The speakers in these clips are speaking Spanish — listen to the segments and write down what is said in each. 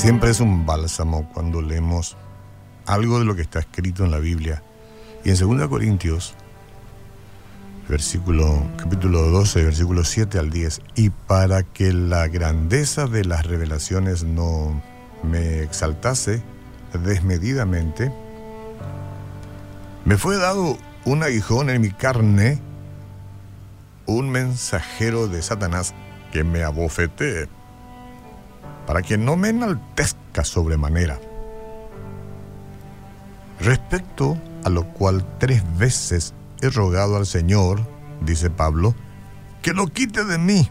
Siempre es un bálsamo cuando leemos algo de lo que está escrito en la Biblia. Y en 2 Corintios, versículo, capítulo 12, versículo 7 al 10, y para que la grandeza de las revelaciones no me exaltase desmedidamente, me fue dado un aguijón en mi carne, un mensajero de Satanás que me abofetee para que no me enaltezca sobremanera. Respecto a lo cual tres veces he rogado al Señor, dice Pablo, que lo quite de mí,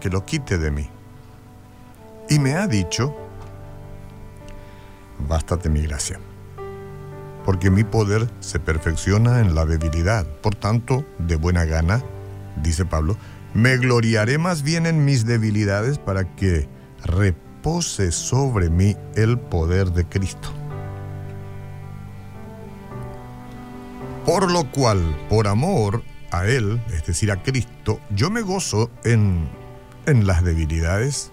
que lo quite de mí. Y me ha dicho, bástate mi gracia, porque mi poder se perfecciona en la debilidad. Por tanto, de buena gana, dice Pablo, me gloriaré más bien en mis debilidades para que repose sobre mí el poder de Cristo. Por lo cual, por amor a Él, es decir, a Cristo, yo me gozo en, en las debilidades,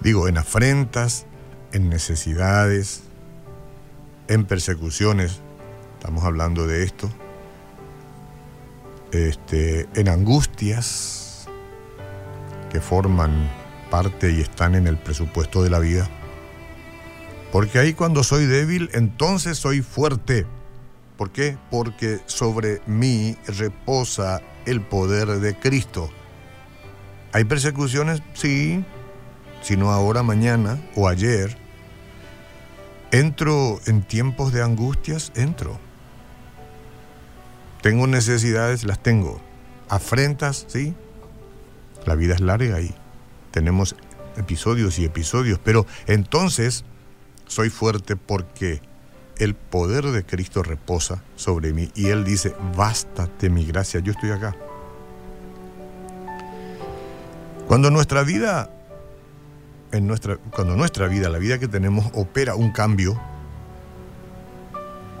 digo, en afrentas, en necesidades, en persecuciones, estamos hablando de esto, este, en angustias que forman parte y están en el presupuesto de la vida. Porque ahí cuando soy débil, entonces soy fuerte. ¿Por qué? Porque sobre mí reposa el poder de Cristo. ¿Hay persecuciones? Sí, sino ahora, mañana o ayer. ¿Entro en tiempos de angustias? Entro. ¿Tengo necesidades? Las tengo. ¿Afrentas? Sí. La vida es larga y tenemos episodios y episodios, pero entonces soy fuerte porque el poder de Cristo reposa sobre mí y Él dice, bástate mi gracia, yo estoy acá. Cuando nuestra vida, en nuestra, cuando nuestra vida, la vida que tenemos, opera un cambio,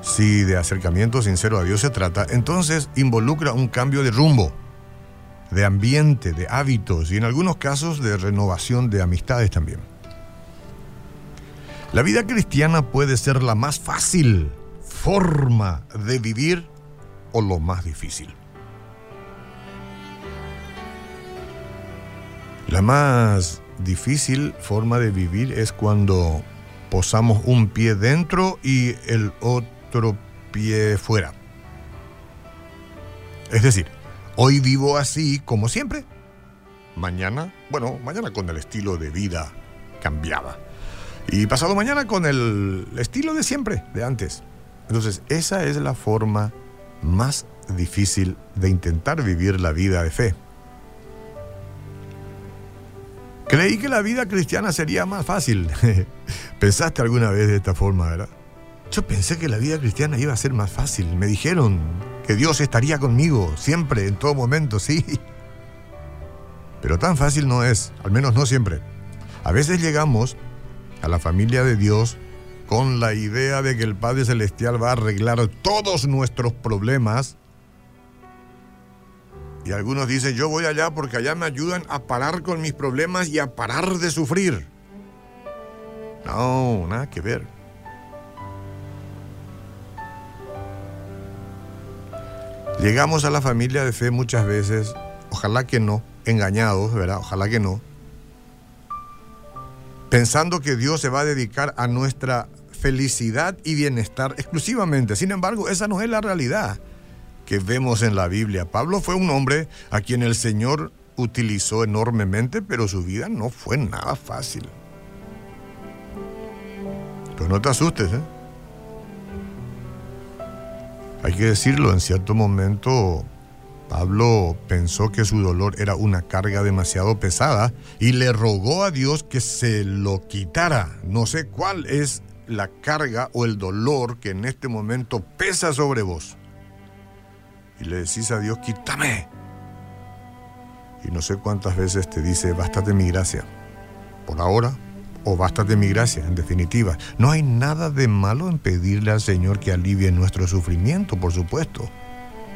si de acercamiento sincero a Dios se trata, entonces involucra un cambio de rumbo de ambiente, de hábitos y en algunos casos de renovación de amistades también. La vida cristiana puede ser la más fácil forma de vivir o lo más difícil. La más difícil forma de vivir es cuando posamos un pie dentro y el otro pie fuera. Es decir, Hoy vivo así como siempre. Mañana, bueno, mañana con el estilo de vida cambiaba. Y pasado mañana con el estilo de siempre, de antes. Entonces, esa es la forma más difícil de intentar vivir la vida de fe. Creí que la vida cristiana sería más fácil. Pensaste alguna vez de esta forma, ¿verdad? Yo pensé que la vida cristiana iba a ser más fácil. Me dijeron que Dios estaría conmigo siempre, en todo momento, sí. Pero tan fácil no es, al menos no siempre. A veces llegamos a la familia de Dios con la idea de que el Padre Celestial va a arreglar todos nuestros problemas. Y algunos dicen, yo voy allá porque allá me ayudan a parar con mis problemas y a parar de sufrir. No, nada que ver. Llegamos a la familia de fe muchas veces, ojalá que no, engañados, ¿verdad? Ojalá que no. Pensando que Dios se va a dedicar a nuestra felicidad y bienestar exclusivamente. Sin embargo, esa no es la realidad que vemos en la Biblia. Pablo fue un hombre a quien el Señor utilizó enormemente, pero su vida no fue nada fácil. Pero no te asustes, ¿eh? Hay que decirlo, en cierto momento Pablo pensó que su dolor era una carga demasiado pesada y le rogó a Dios que se lo quitara. No sé cuál es la carga o el dolor que en este momento pesa sobre vos. Y le decís a Dios, quítame. Y no sé cuántas veces te dice, bástate mi gracia. Por ahora, o bástate mi gracia, en definitiva. No hay nada de malo en pedirle al Señor que alivie nuestro sufrimiento, por supuesto.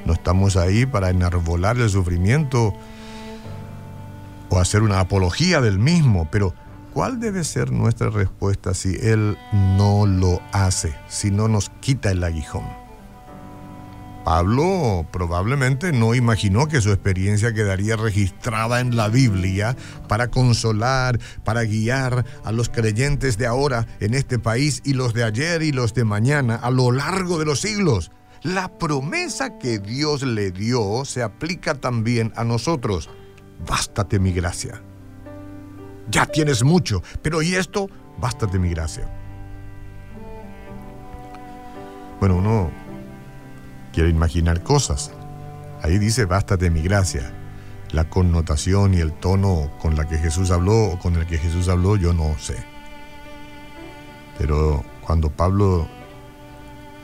No estamos ahí para enarbolar el sufrimiento o hacer una apología del mismo, pero ¿cuál debe ser nuestra respuesta si Él no lo hace, si no nos quita el aguijón? Pablo probablemente no imaginó que su experiencia quedaría registrada en la Biblia para consolar, para guiar a los creyentes de ahora en este país y los de ayer y los de mañana a lo largo de los siglos. La promesa que Dios le dio se aplica también a nosotros. Bástate mi gracia. Ya tienes mucho, pero ¿y esto? Bástate mi gracia. Bueno, uno quiere imaginar cosas. Ahí dice, bástate mi gracia. La connotación y el tono con la que Jesús habló o con el que Jesús habló, yo no sé. Pero cuando Pablo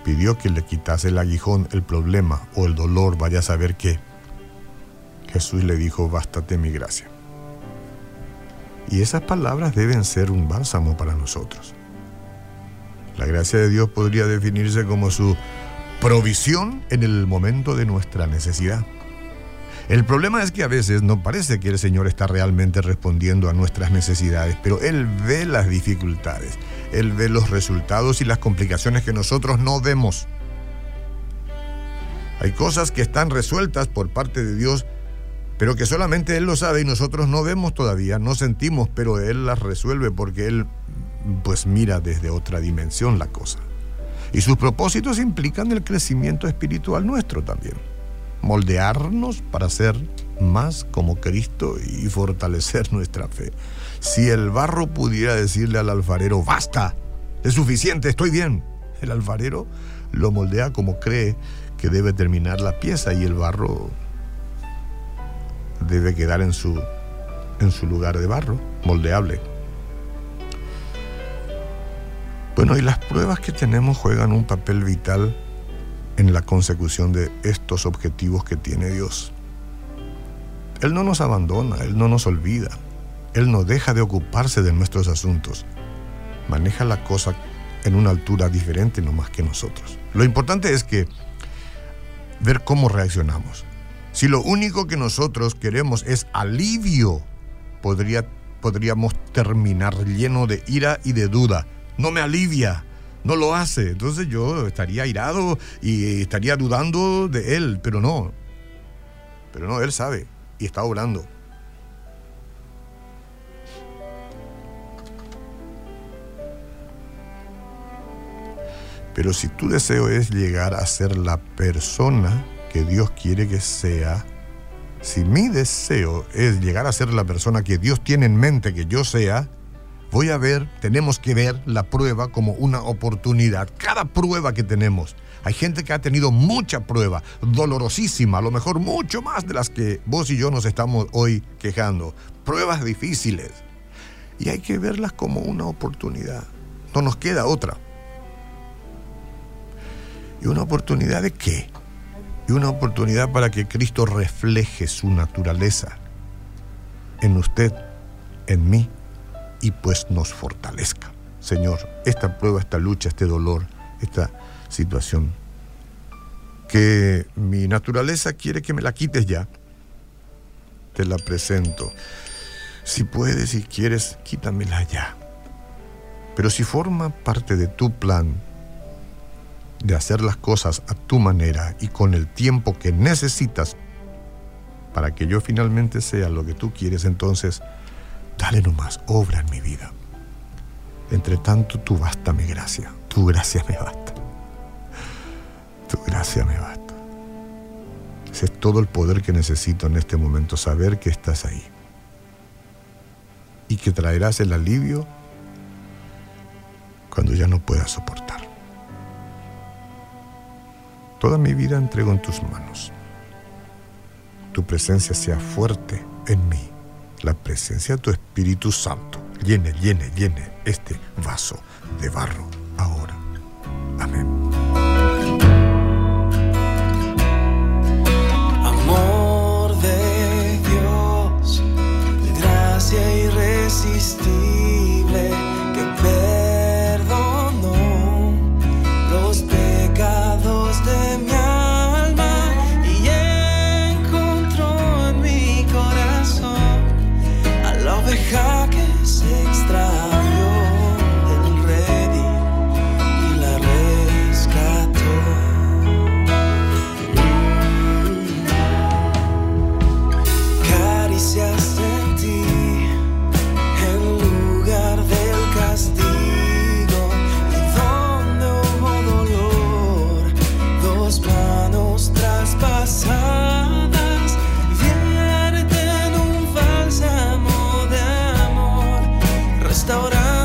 pidió que le quitase el aguijón, el problema o el dolor, vaya a saber qué, Jesús le dijo, bástate mi gracia. Y esas palabras deben ser un bálsamo para nosotros. La gracia de Dios podría definirse como su provisión en el momento de nuestra necesidad. El problema es que a veces no parece que el Señor está realmente respondiendo a nuestras necesidades, pero Él ve las dificultades, Él ve los resultados y las complicaciones que nosotros no vemos. Hay cosas que están resueltas por parte de Dios, pero que solamente Él lo sabe y nosotros no vemos todavía, no sentimos, pero Él las resuelve porque Él pues mira desde otra dimensión la cosa. Y sus propósitos implican el crecimiento espiritual nuestro también. Moldearnos para ser más como Cristo y fortalecer nuestra fe. Si el barro pudiera decirle al alfarero, basta, es suficiente, estoy bien, el alfarero lo moldea como cree que debe terminar la pieza y el barro debe quedar en su, en su lugar de barro, moldeable. Bueno, y las pruebas que tenemos juegan un papel vital en la consecución de estos objetivos que tiene Dios. Él no nos abandona, Él no nos olvida, Él no deja de ocuparse de nuestros asuntos. Maneja la cosa en una altura diferente no más que nosotros. Lo importante es que ver cómo reaccionamos. Si lo único que nosotros queremos es alivio, podría, podríamos terminar lleno de ira y de duda no me alivia, no lo hace. Entonces yo estaría airado y estaría dudando de él, pero no. Pero no, él sabe y está orando. Pero si tu deseo es llegar a ser la persona que Dios quiere que sea, si mi deseo es llegar a ser la persona que Dios tiene en mente que yo sea, voy a ver, tenemos que ver la prueba como una oportunidad. Cada prueba que tenemos. Hay gente que ha tenido mucha prueba, dolorosísima, a lo mejor mucho más de las que vos y yo nos estamos hoy quejando. Pruebas difíciles. Y hay que verlas como una oportunidad. No nos queda otra. ¿Y una oportunidad de qué? Y una oportunidad para que Cristo refleje su naturaleza en usted, en mí y pues nos fortalezca. Señor, esta prueba, esta lucha, este dolor, esta situación, que mi naturaleza quiere que me la quites ya, te la presento. Si puedes y quieres, quítamela ya. Pero si forma parte de tu plan de hacer las cosas a tu manera y con el tiempo que necesitas para que yo finalmente sea lo que tú quieres, entonces Dale nomás, obra en mi vida. Entre tanto, tú basta mi gracia. Tu gracia me basta. Tu gracia me basta. Ese es todo el poder que necesito en este momento, saber que estás ahí. Y que traerás el alivio cuando ya no puedas soportar. Toda mi vida entrego en tus manos. Tu presencia sea fuerte en mí la presencia de tu Espíritu Santo. Llene, llene, llene este vaso de barro 사람